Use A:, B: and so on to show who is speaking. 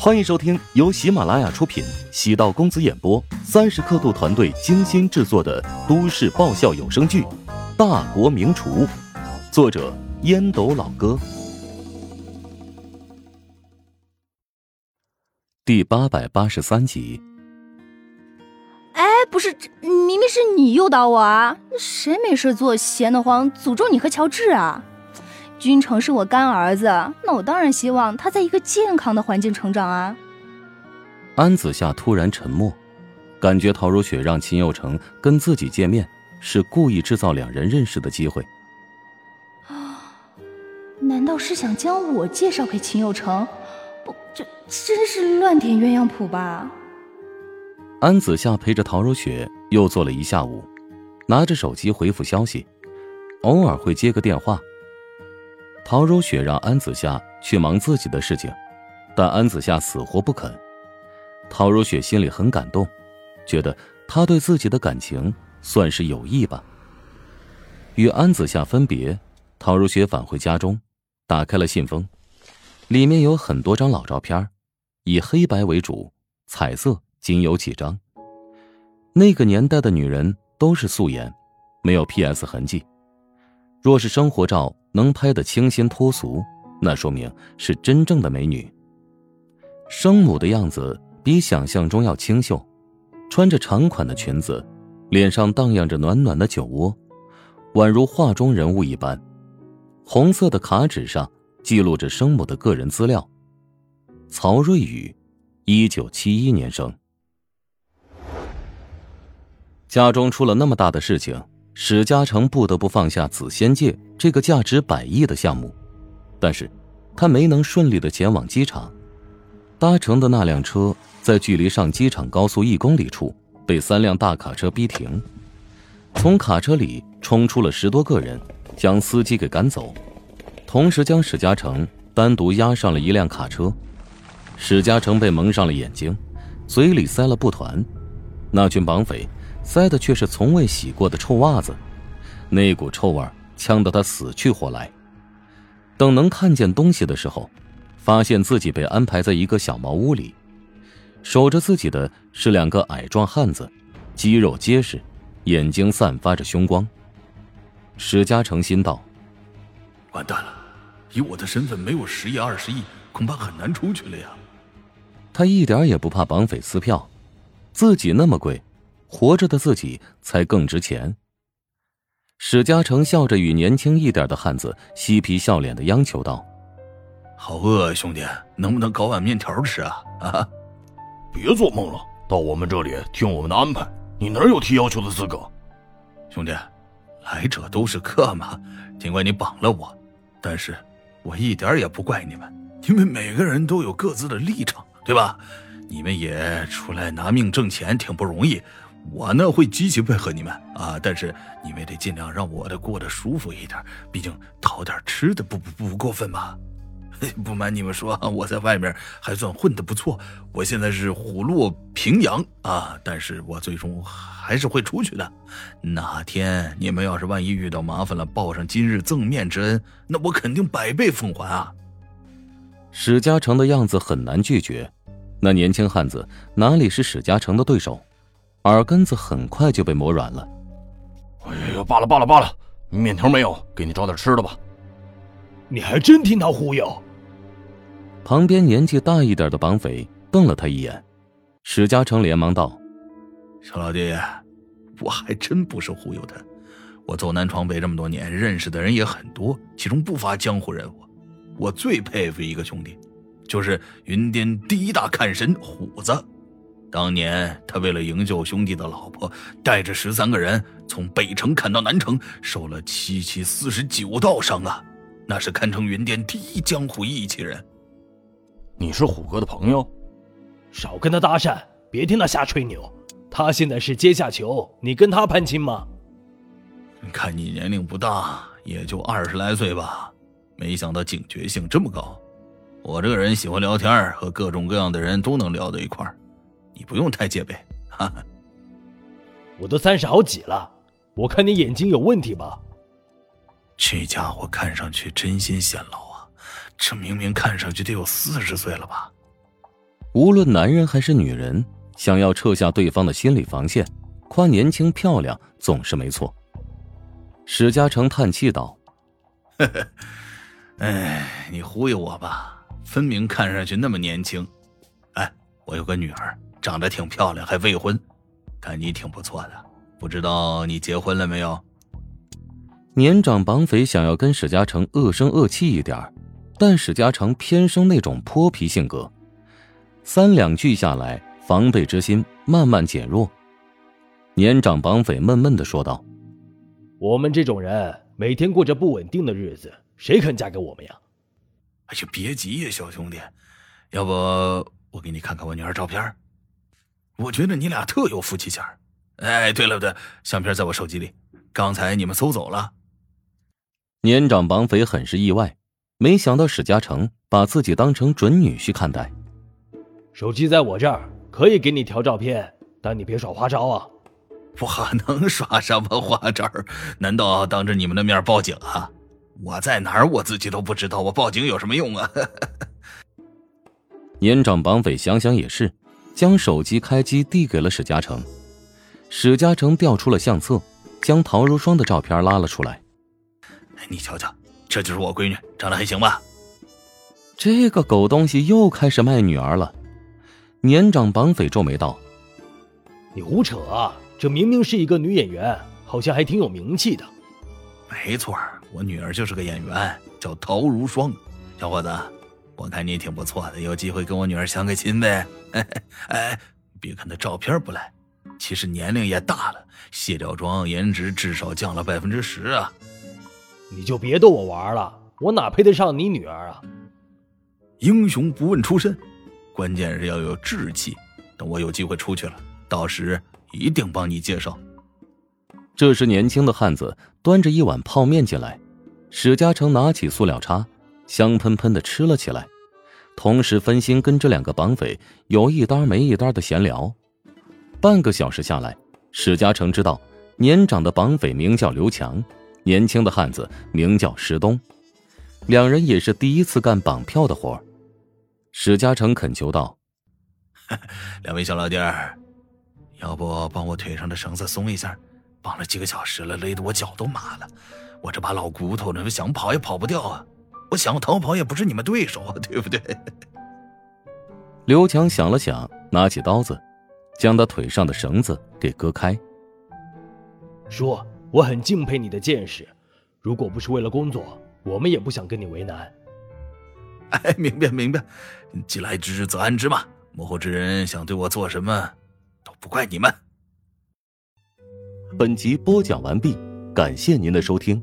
A: 欢迎收听由喜马拉雅出品、喜道公子演播、三十刻度团队精心制作的都市爆笑有声剧《大国名厨》，作者烟斗老哥，第八百八十三集。
B: 哎，不是，明明是你诱导我啊！谁没事做闲得慌，诅咒你和乔治啊？君成是我干儿子，那我当然希望他在一个健康的环境成长啊。
A: 安子夏突然沉默，感觉陶如雪让秦佑成跟自己见面，是故意制造两人认识的机会。
B: 啊，难道是想将我介绍给秦佑成？不，这真是乱点鸳鸯谱吧？
A: 安子夏陪着陶如雪又坐了一下午，拿着手机回复消息，偶尔会接个电话。陶如雪让安子夏去忙自己的事情，但安子夏死活不肯。陶如雪心里很感动，觉得他对自己的感情算是有意吧。与安子夏分别，陶如雪返回家中，打开了信封，里面有很多张老照片，以黑白为主，彩色仅有几张。那个年代的女人都是素颜，没有 P.S 痕迹。若是生活照。能拍得清新脱俗，那说明是真正的美女。生母的样子比想象中要清秀，穿着长款的裙子，脸上荡漾着暖暖的酒窝，宛如画中人物一般。红色的卡纸上记录着生母的个人资料：曹瑞宇，一九七一年生。家中出了那么大的事情。史嘉诚不得不放下紫仙界这个价值百亿的项目，但是，他没能顺利的前往机场。搭乘的那辆车在距离上机场高速一公里处被三辆大卡车逼停，从卡车里冲出了十多个人，将司机给赶走，同时将史嘉诚单独押上了一辆卡车。史嘉诚被蒙上了眼睛，嘴里塞了布团，那群绑匪。塞的却是从未洗过的臭袜子，那股臭味呛得他死去活来。等能看见东西的时候，发现自己被安排在一个小茅屋里，守着自己的是两个矮壮汉子，肌肉结实，眼睛散发着凶光。史嘉诚心道：“
C: 完蛋了，以我的身份，没有十亿、二十亿，恐怕很难出去了呀。”
A: 他一点也不怕绑匪撕票，自己那么贵。活着的自己才更值钱。史嘉诚笑着与年轻一点的汉子嬉皮笑脸的央求道：“
C: 好饿啊，兄弟，能不能搞碗面条吃啊？啊！
D: 别做梦了，到我们这里听我们的安排，你哪有提要求的资格？
C: 兄弟，来者都是客嘛。尽管你绑了我，但是我一点也不怪你们，因为每个人都有各自的立场，对吧？你们也出来拿命挣钱，挺不容易。”我呢会积极配合你们啊，但是你们也得尽量让我的过得舒服一点，毕竟讨点吃的不不不过分吧？不瞒你们说，我在外面还算混得不错，我现在是虎落平阳啊，但是我最终还是会出去的。哪天你们要是万一遇到麻烦了，报上今日赠面之恩，那我肯定百倍奉还啊！
A: 史嘉诚的样子很难拒绝，那年轻汉子哪里是史嘉诚的对手？耳根子很快就被磨软了。
D: 哎呀，罢了罢了罢了，面条没有，给你找点吃的吧。
E: 你还真听他忽悠？
A: 旁边年纪大一点的绑匪瞪了他一眼，史嘉诚连忙道：“
C: 小老弟，我还真不是忽悠他。我走南闯北这么多年，认识的人也很多，其中不乏江湖人物。我最佩服一个兄弟，就是云巅第一大看神虎子。”当年他为了营救兄弟的老婆，带着十三个人从北城砍到南城，受了七七四十九道伤啊！那是堪称云巅第一江湖义气人。
D: 你是虎哥的朋友，
E: 少跟他搭讪，别听他瞎吹牛。他现在是阶下囚，你跟他攀亲吗？
C: 看你年龄不大，也就二十来岁吧，没想到警觉性这么高。我这个人喜欢聊天，和各种各样的人都能聊到一块儿。你不用太戒备，哈哈。
E: 我都三十好几了，我看你眼睛有问题吧？
C: 这家伙看上去真心显老啊，这明明看上去得有四十岁了吧？
A: 无论男人还是女人，想要撤下对方的心理防线，夸年轻漂亮总是没错。史嘉诚叹气道：“
C: 呵呵，哎，你忽悠我吧，分明看上去那么年轻。哎，我有个女儿，长得挺漂亮，还未婚，看你挺不错的，不知道你结婚了没有？”
A: 年长绑匪想要跟史嘉诚恶声恶气一点但史嘉诚偏生那种泼皮性格，三两句下来，防备之心慢慢减弱。年长绑匪闷闷的说道：“
E: 我们这种人每天过着不稳定的日子，谁肯嫁给我们呀？”
C: 哎呀，别急呀，小兄弟，要不我给你看看我女儿照片？我觉得你俩特有夫妻相。哎，对了对，相片在我手机里，刚才你们搜走了。
A: 年长绑匪很是意外，没想到史嘉诚把自己当成准女婿看待。
E: 手机在我这儿，可以给你调照片，但你别耍花招啊！
C: 我能耍什么花招？难道当着你们的面报警啊？我在哪儿我自己都不知道，我报警有什么用啊？
A: 年长绑匪想想也是，将手机开机递给了史嘉诚。史嘉诚调出了相册，将陶如霜的照片拉了出来。
C: 你瞧瞧，这就是我闺女，长得还行吧？
A: 这个狗东西又开始卖女儿了。年长绑匪皱眉道：“
E: 你胡扯啊！这明明是一个女演员，好像还挺有名气的。”
C: 没错，我女儿就是个演员，叫陶如霜。小伙子，我看你挺不错的，有机会跟我女儿相个亲呗？哎，别看她照片不赖，其实年龄也大了，卸掉妆，颜值至少降了百分之十啊！
E: 你就别逗我玩了，我哪配得上你女儿啊？
C: 英雄不问出身，关键是要有志气。等我有机会出去了，到时一定帮你介绍。
A: 这时，年轻的汉子端着一碗泡面进来，史嘉诚拿起塑料叉，香喷喷的吃了起来，同时分心跟这两个绑匪有一搭没一搭的闲聊。半个小时下来，史嘉诚知道年长的绑匪名叫刘强。年轻的汉子名叫石东，两人也是第一次干绑票的活史嘉诚恳求道：“
C: 两位小老弟儿，要不帮我腿上的绳子松一下？绑了几个小时了，勒得我脚都麻了。我这把老骨头，呢，想跑也跑不掉啊！我想逃跑也不是你们对手啊，对不对？”
A: 刘强想了想，拿起刀子，将他腿上的绳子给割开，
E: 叔。我很敬佩你的见识，如果不是为了工作，我们也不想跟你为难。
C: 哎，明白明白，既来之则安之嘛。幕后之人想对我做什么，都不怪你们。
A: 本集播讲完毕，感谢您的收听。